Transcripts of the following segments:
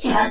Yeah,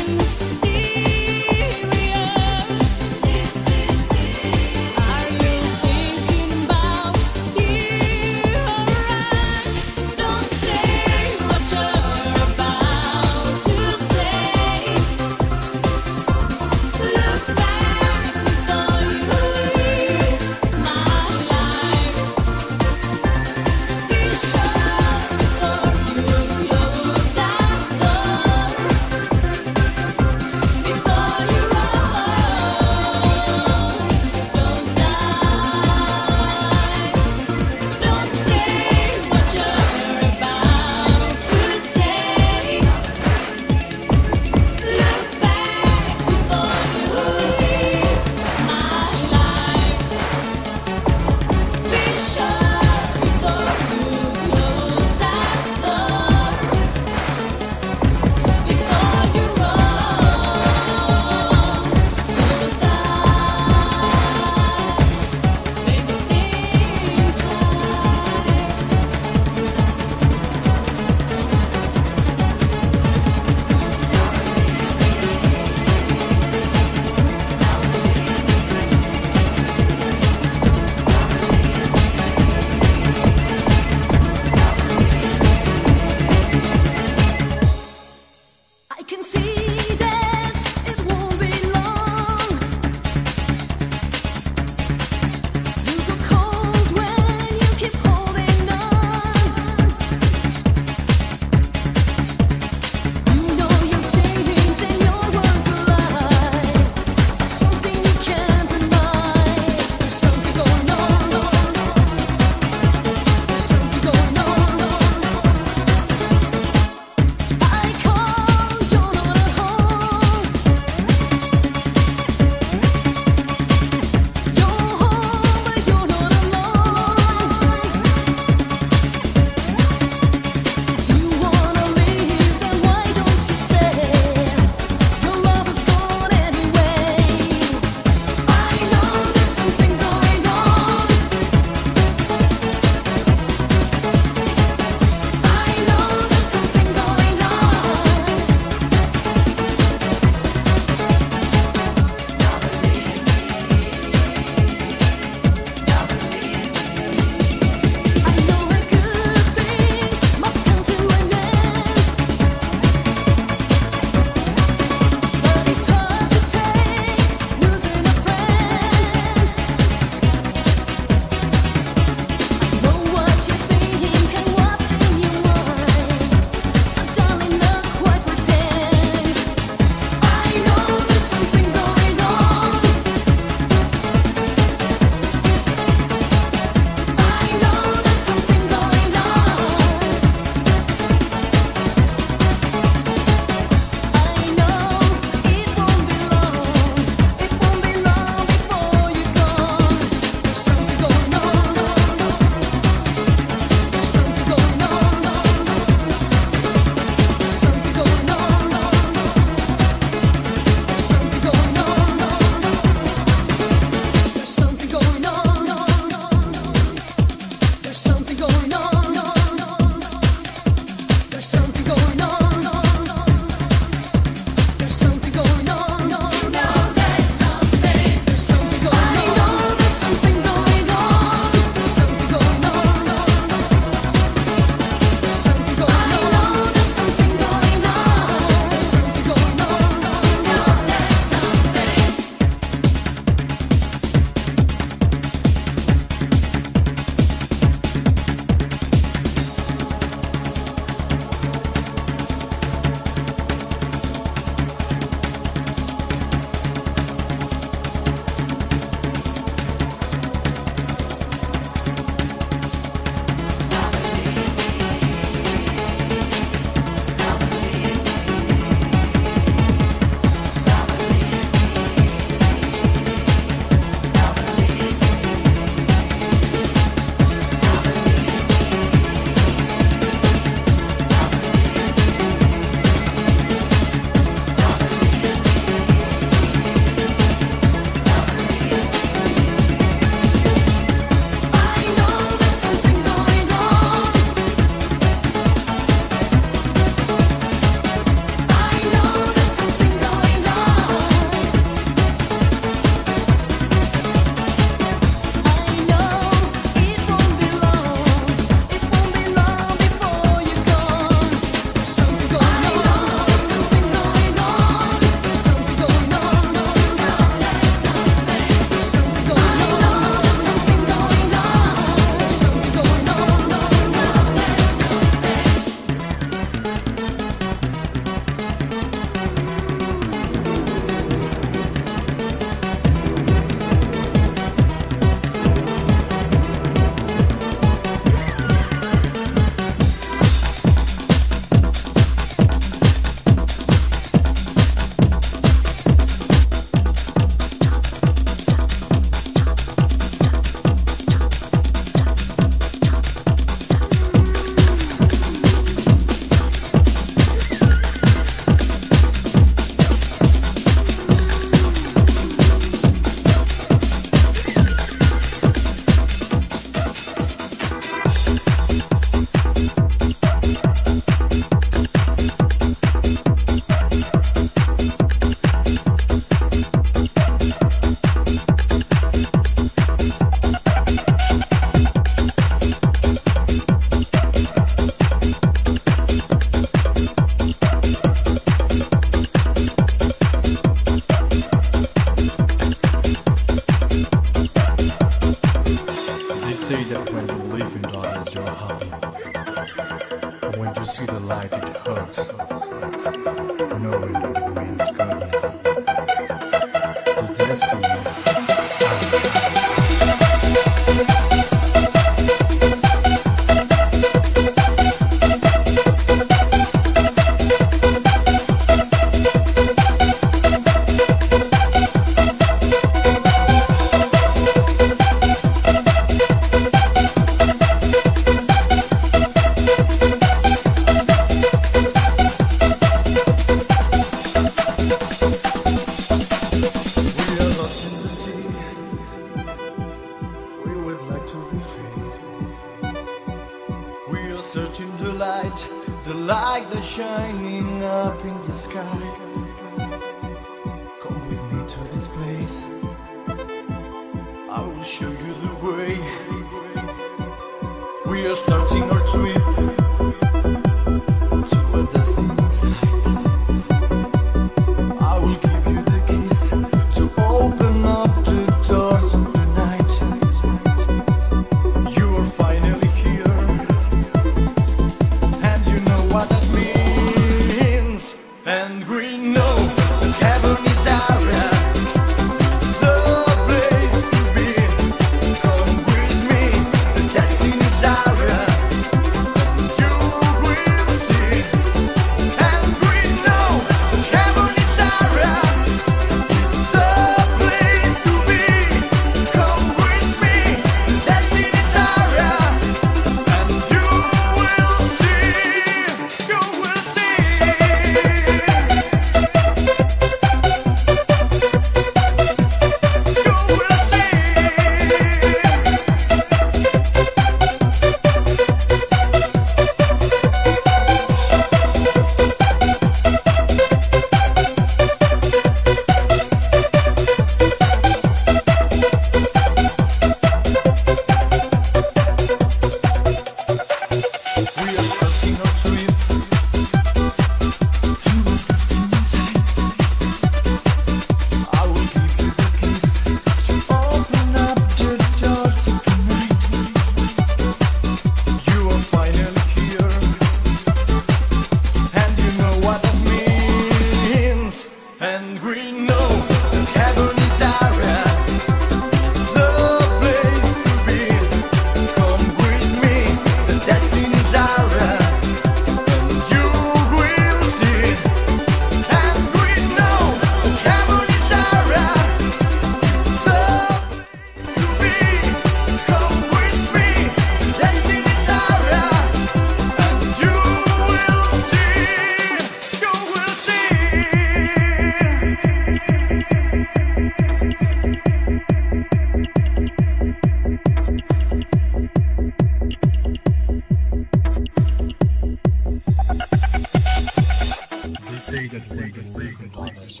say that when you breathe it life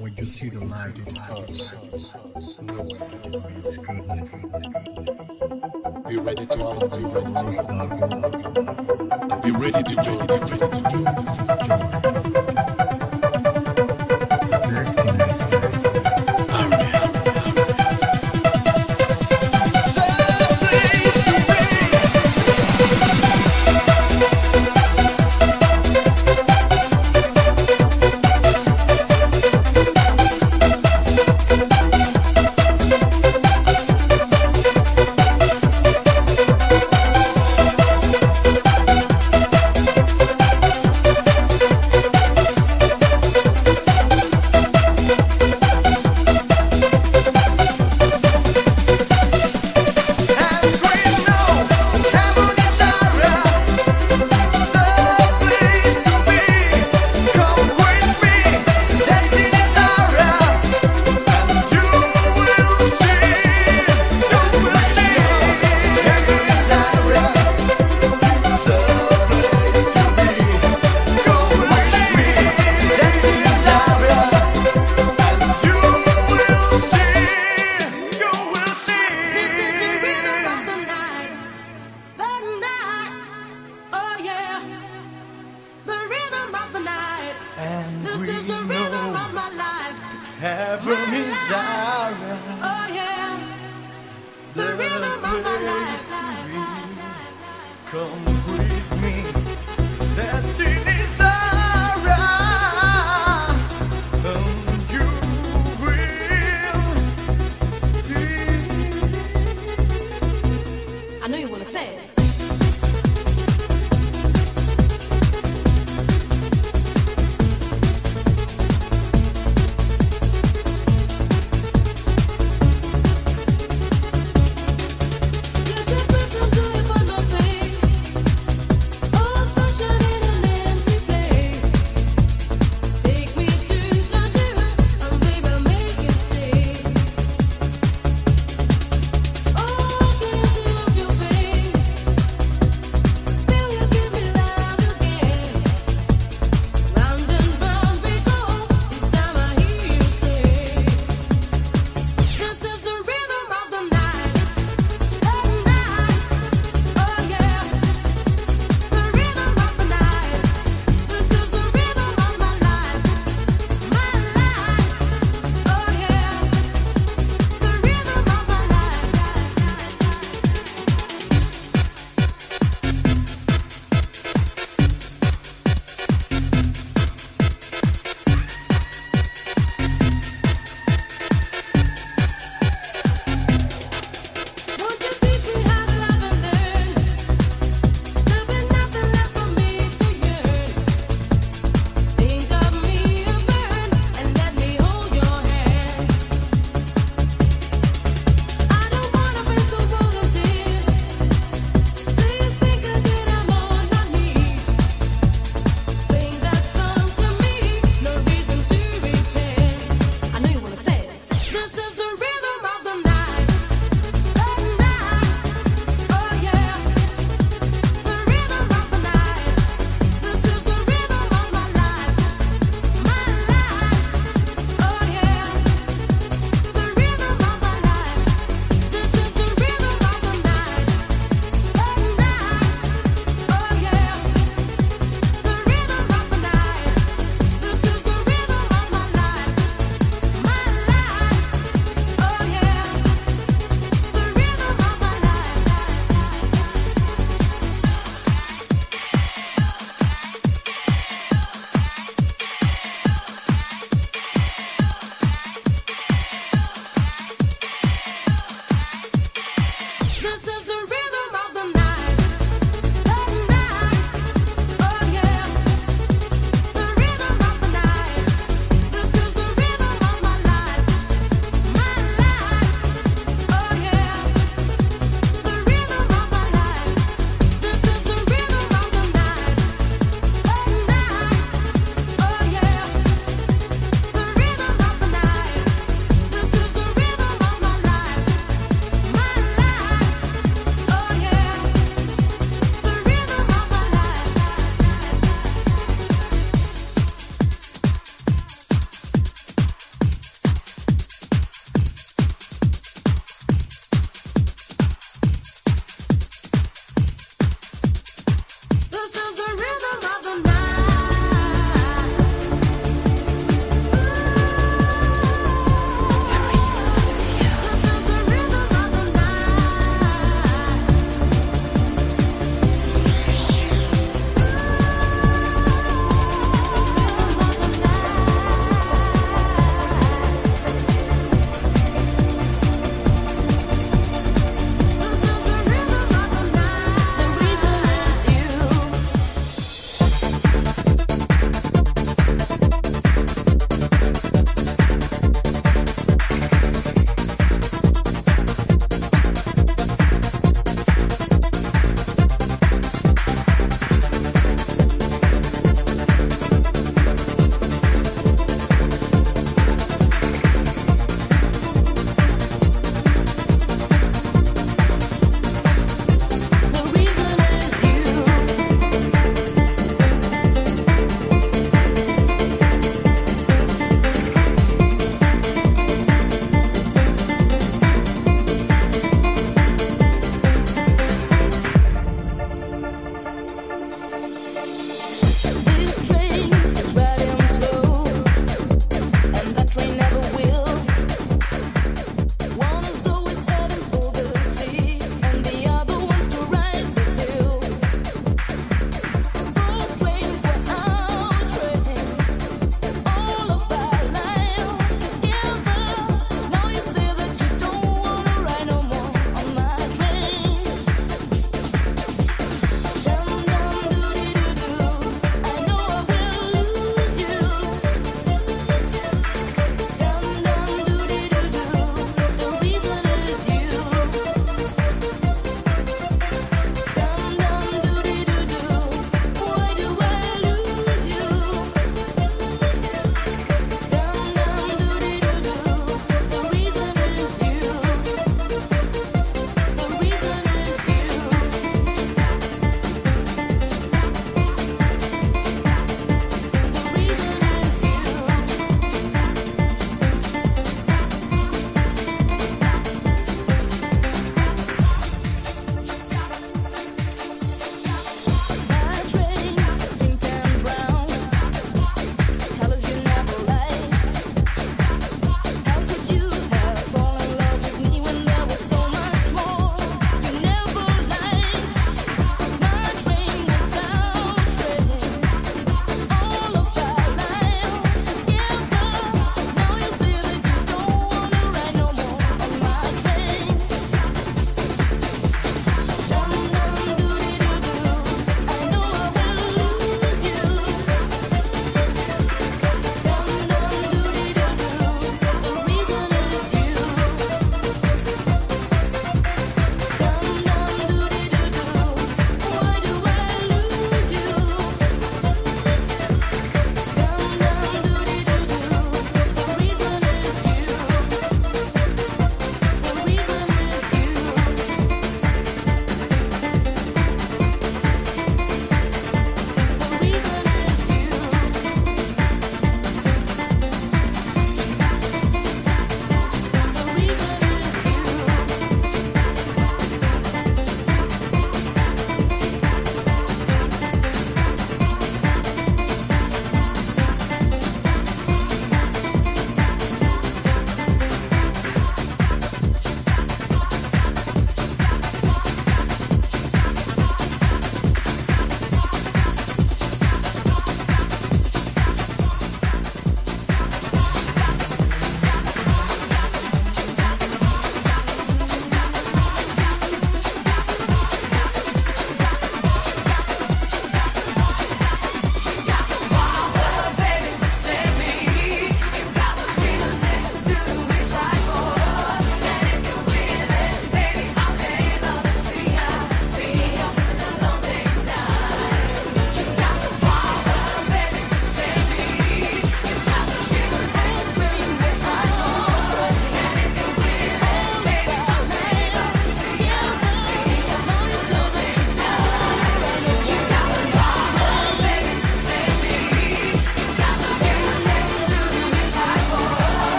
when you see the light it hurts, knowing it's goodness. Be ready to honor, be ready to love, be ready to joy, be ready to joy.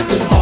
blessed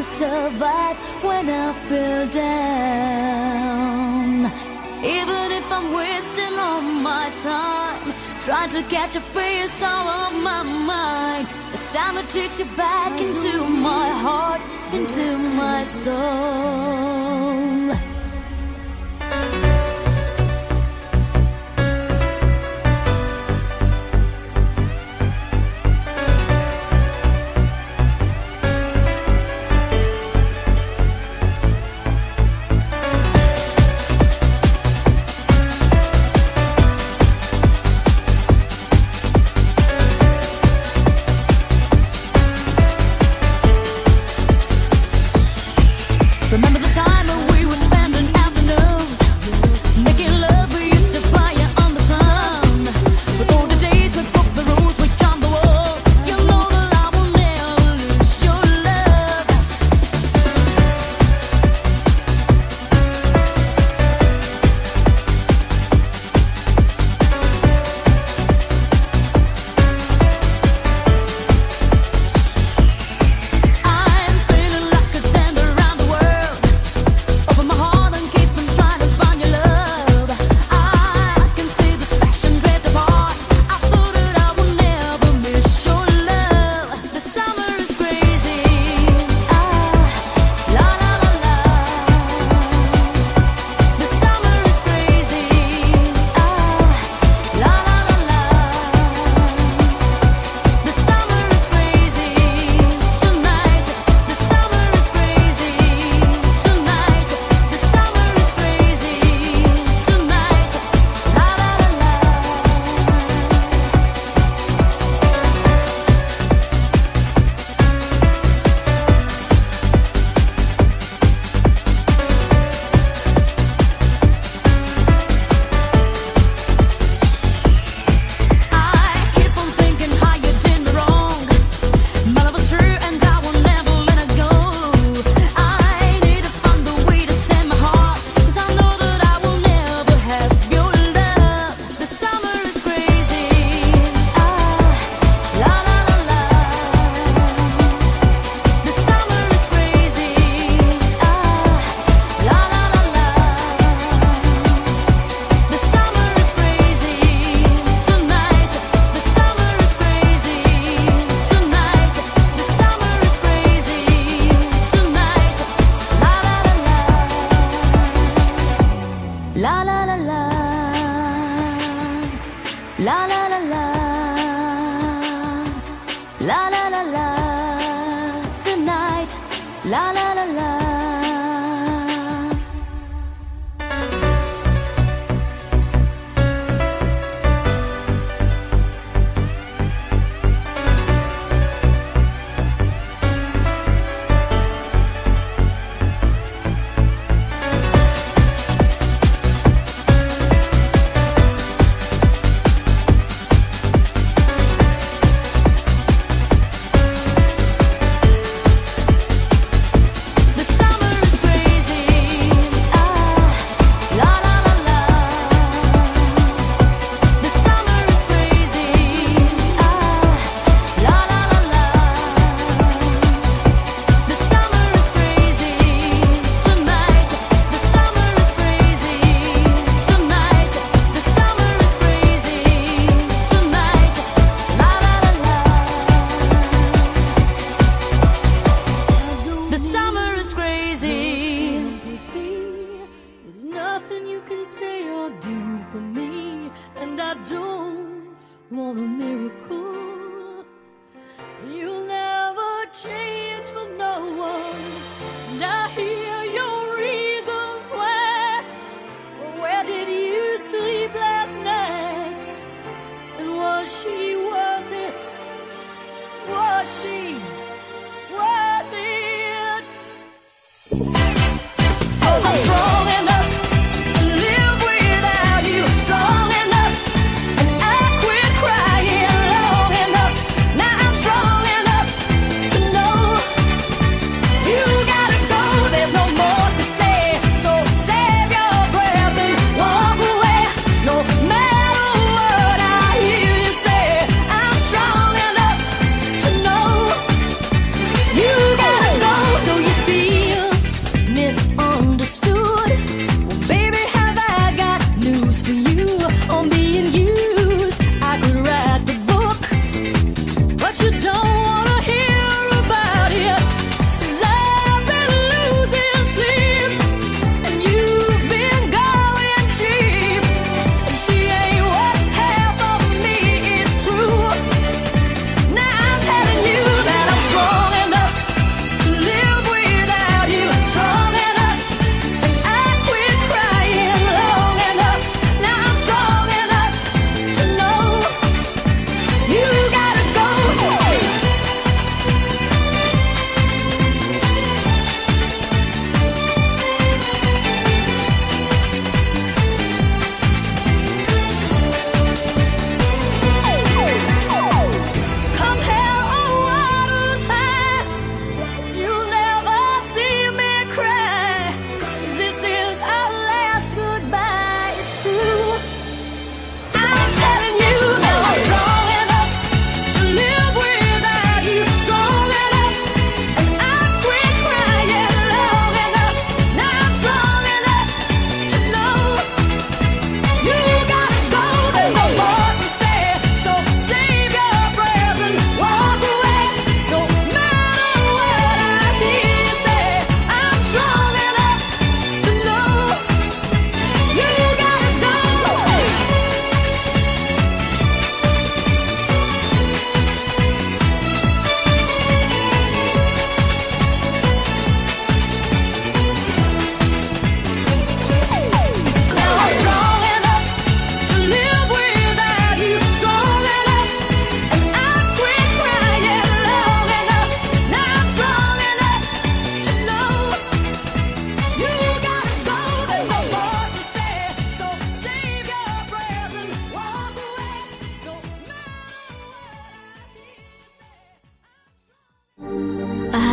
to survive when I feel down. Even if I'm wasting all my time, trying to catch a face all on my mind. The summer takes you back into my heart, into my soul.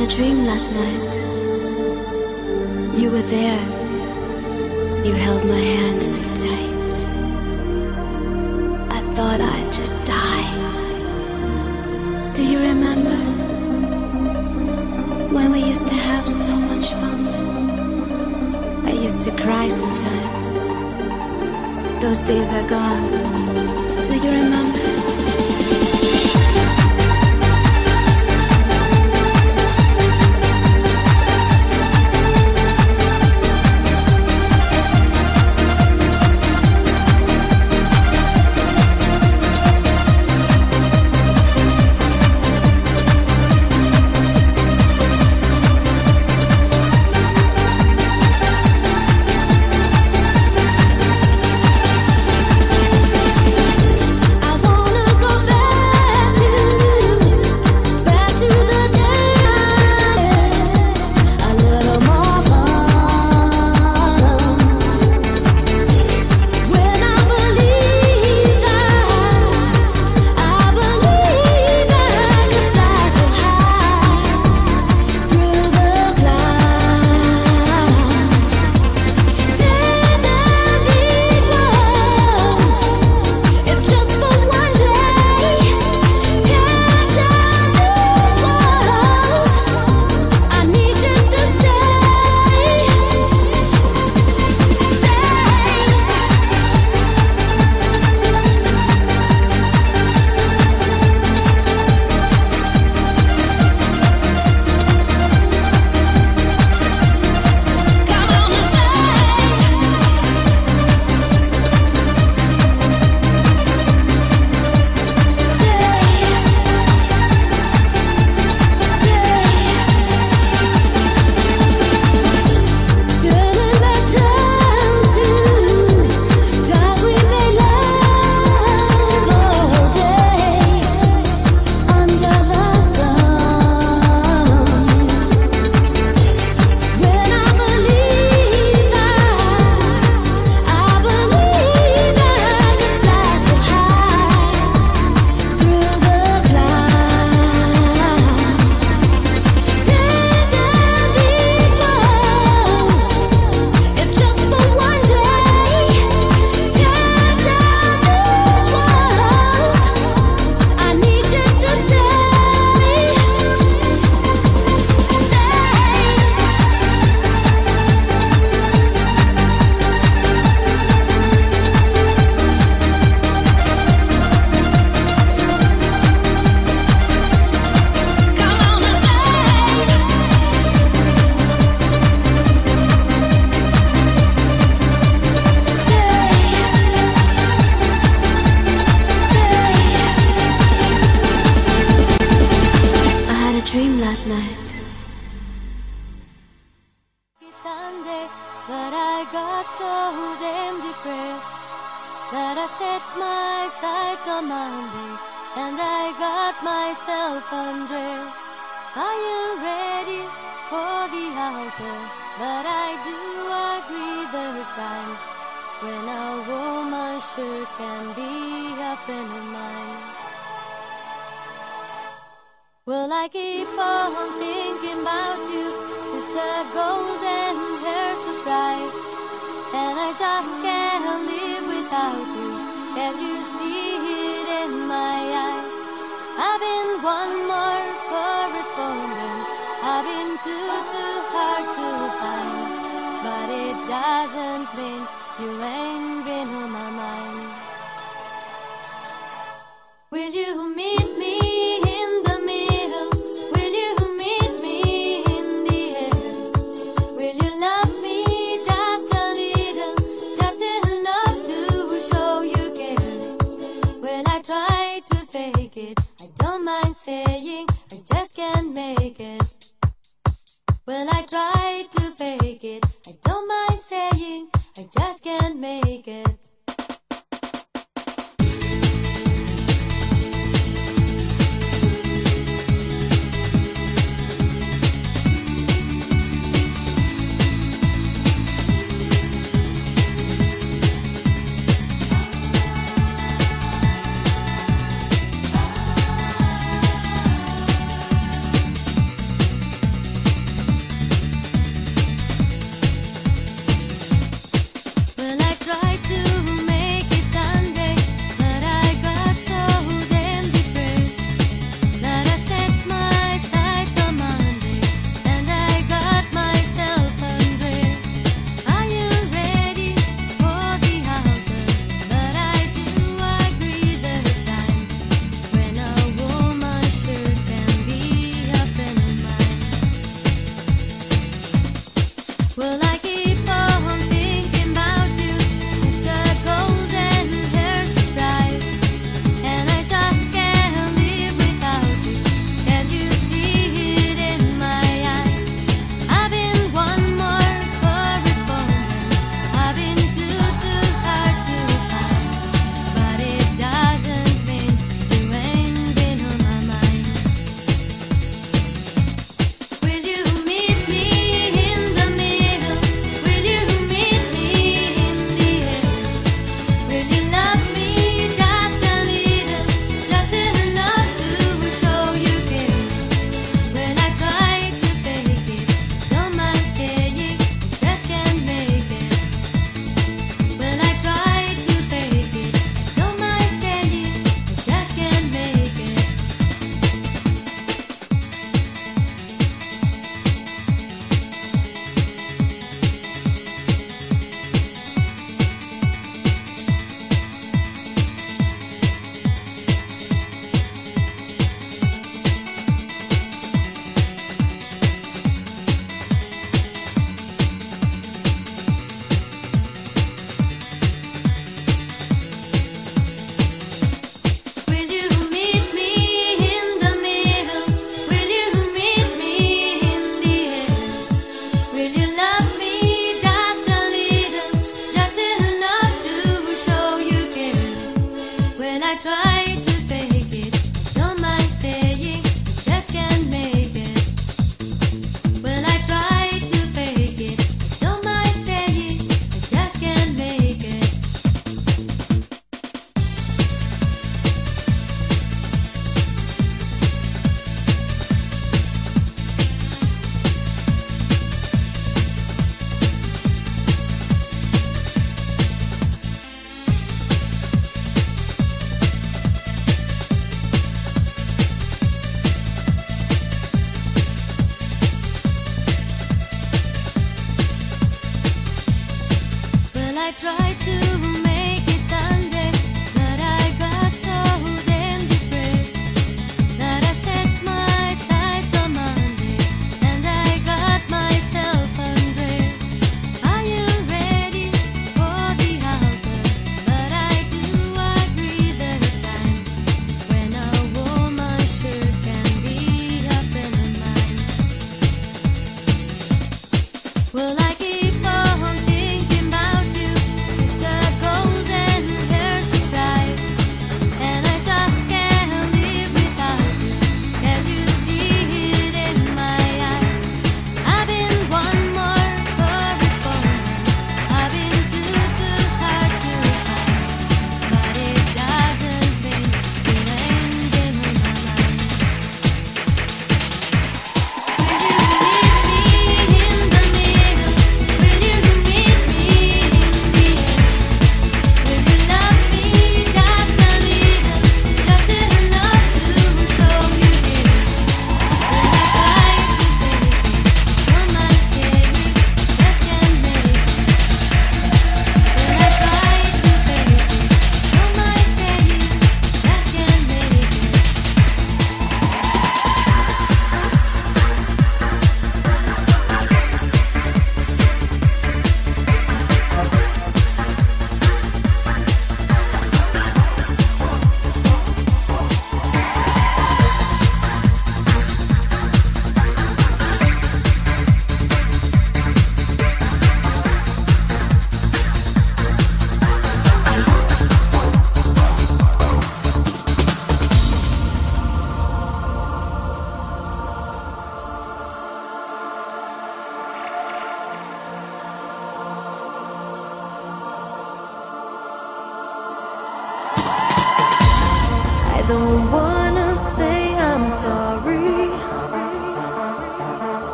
had a dream last night. You were there. You held my hand so tight. I thought I'd just die. Do you remember when we used to have so much fun? I used to cry sometimes. Those days are gone. Do you remember?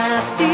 My feelings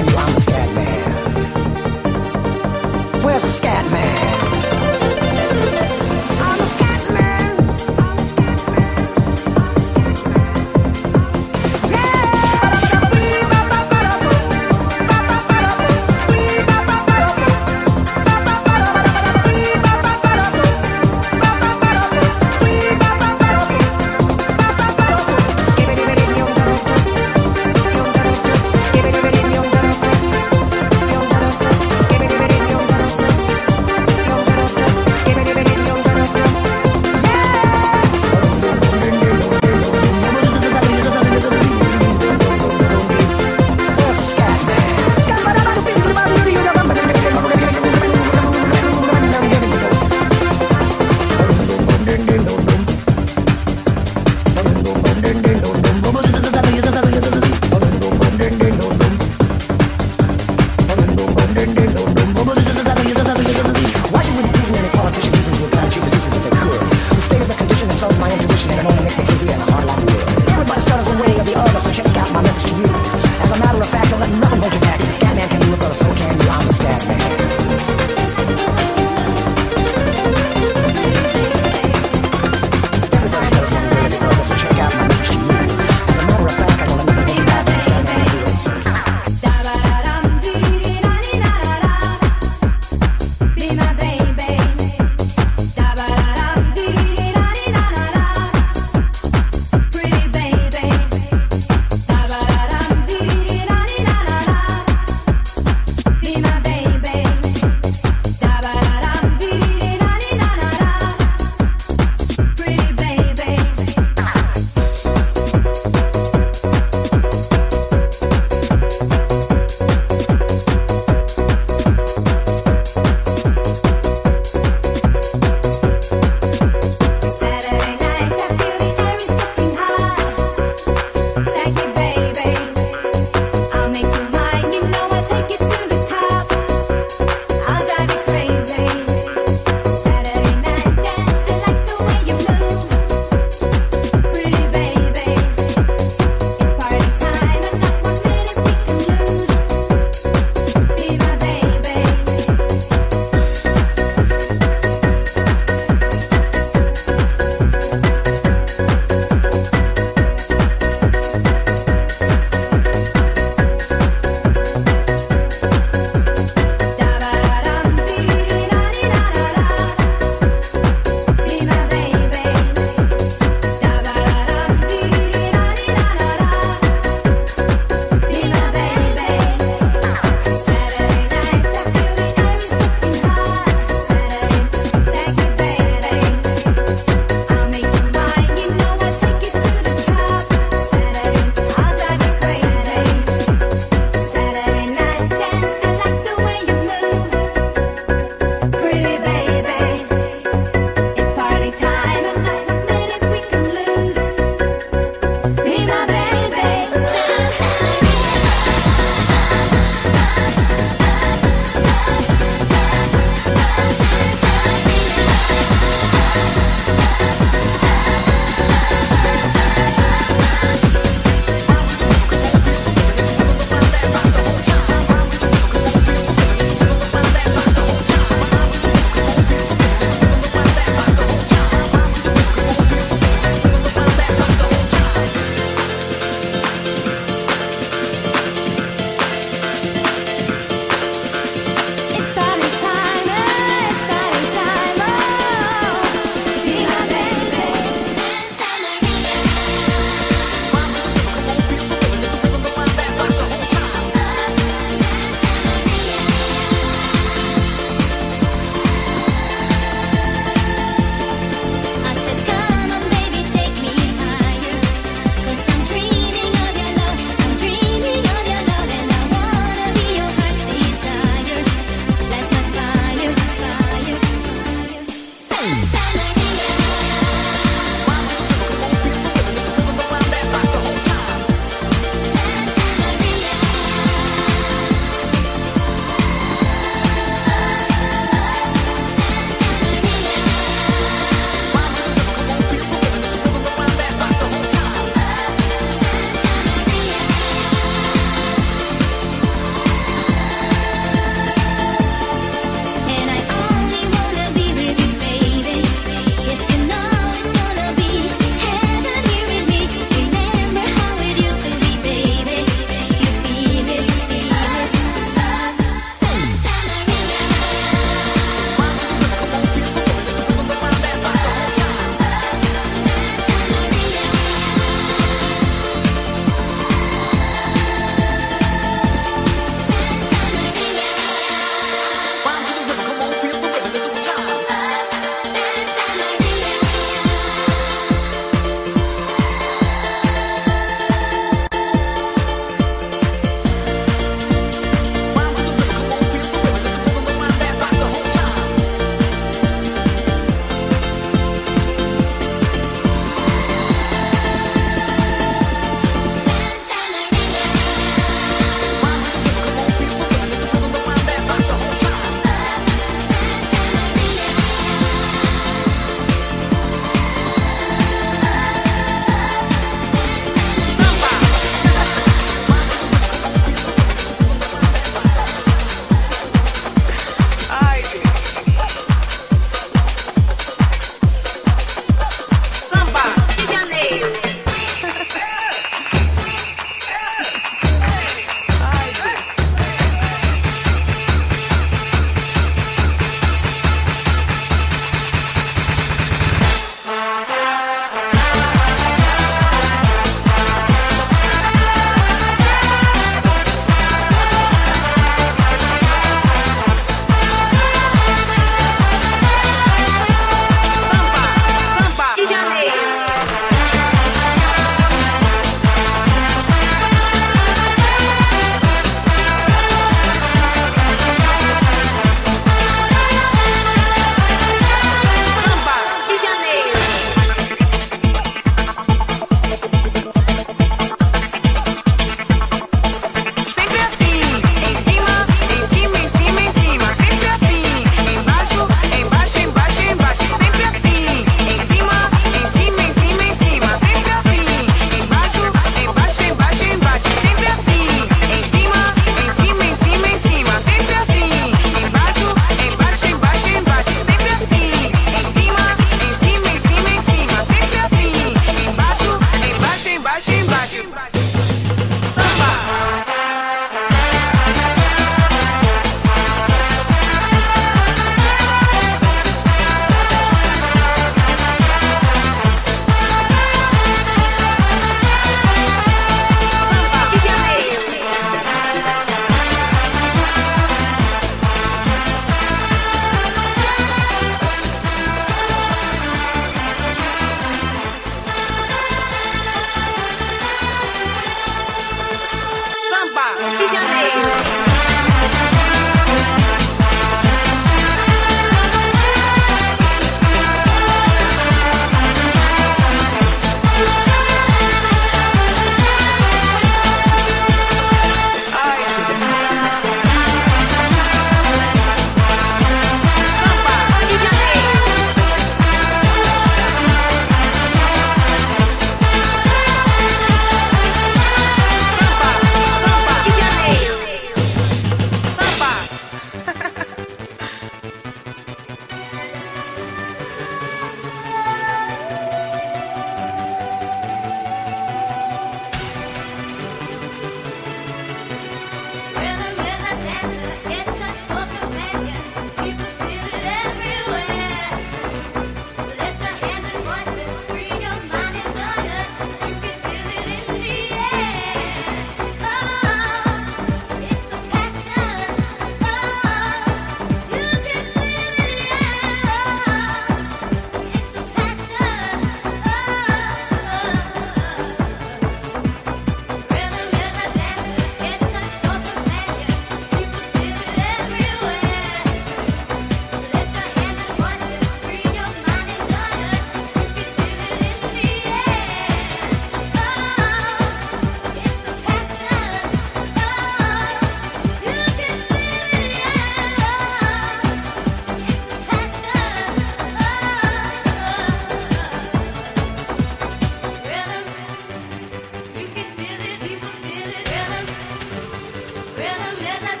몇 살?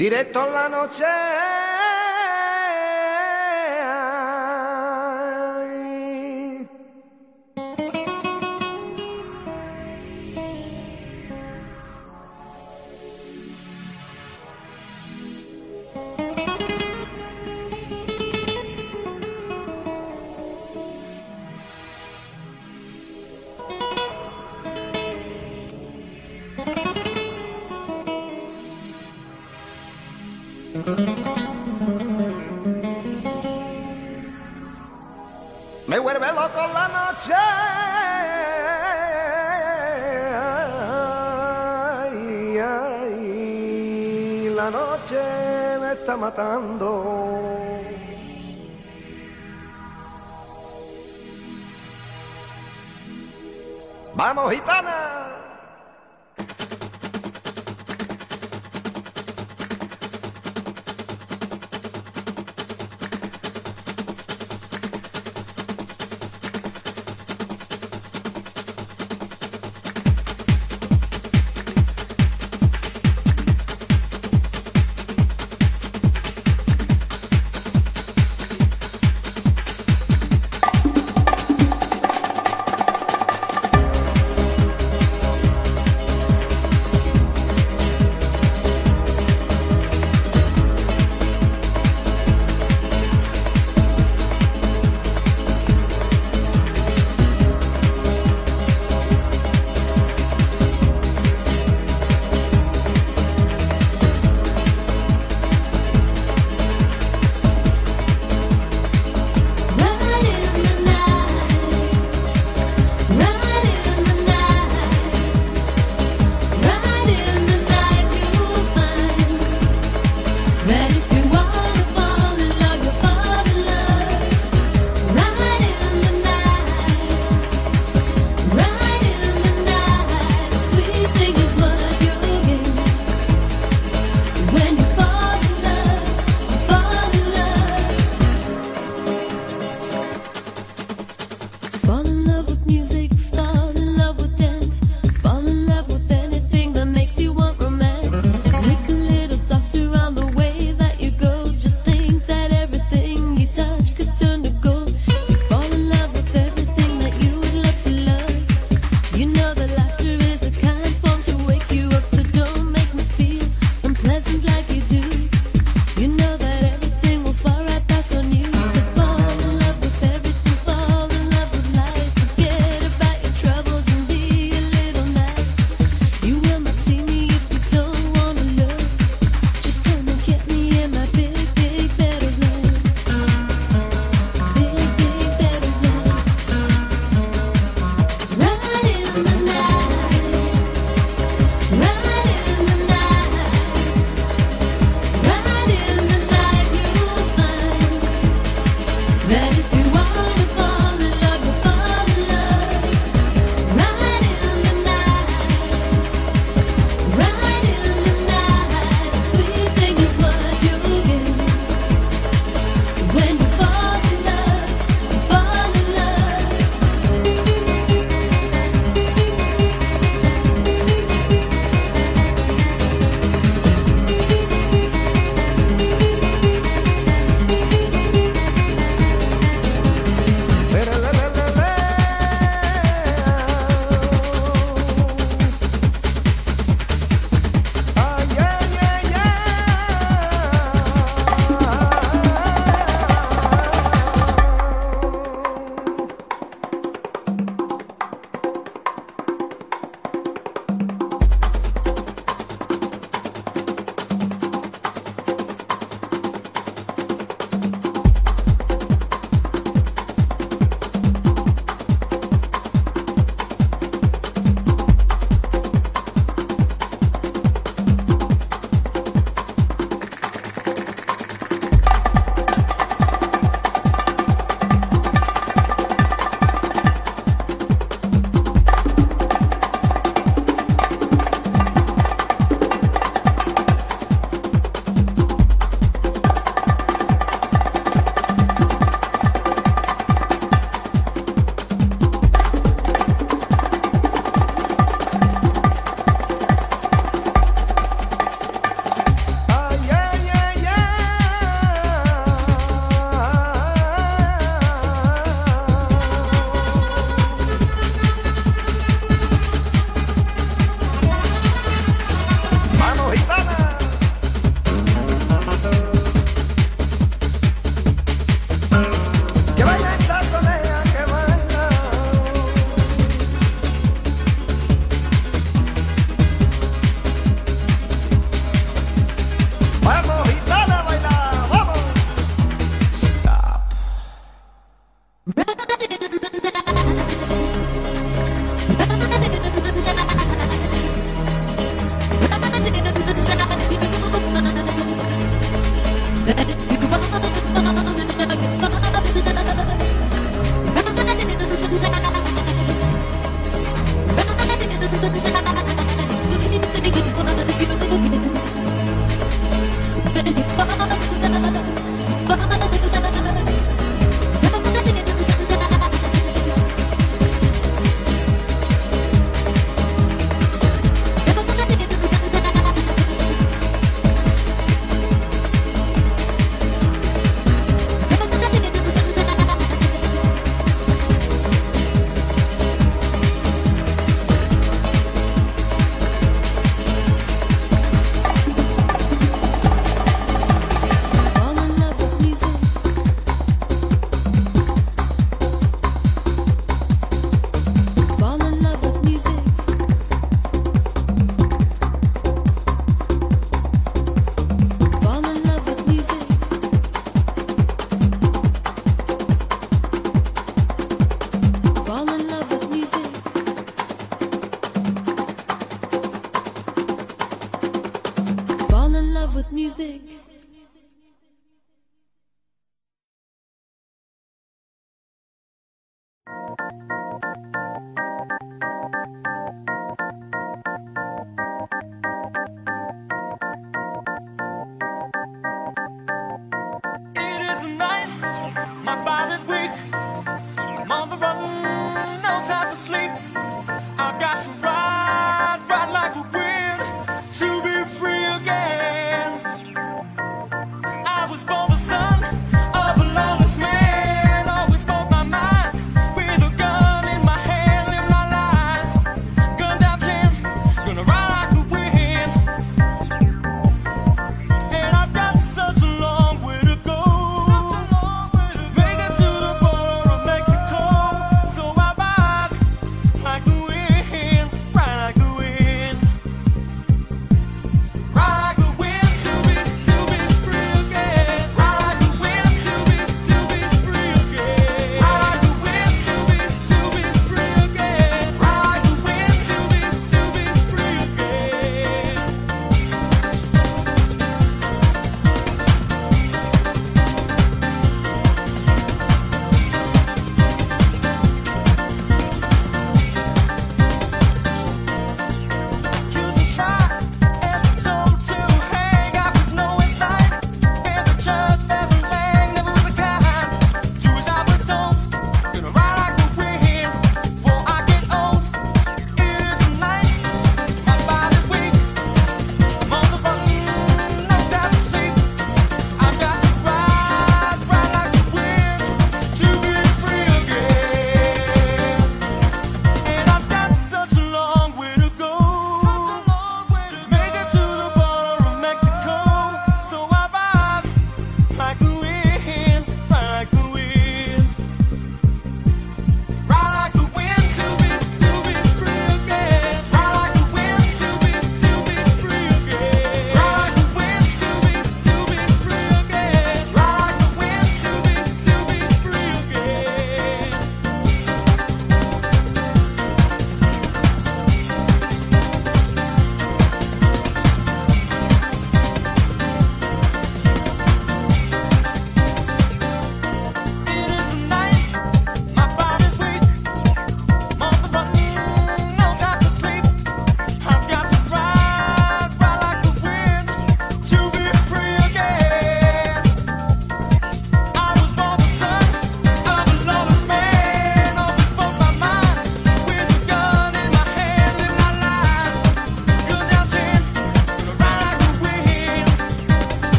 Diretto la noche. Noche me está matando. Vamos, gitana. that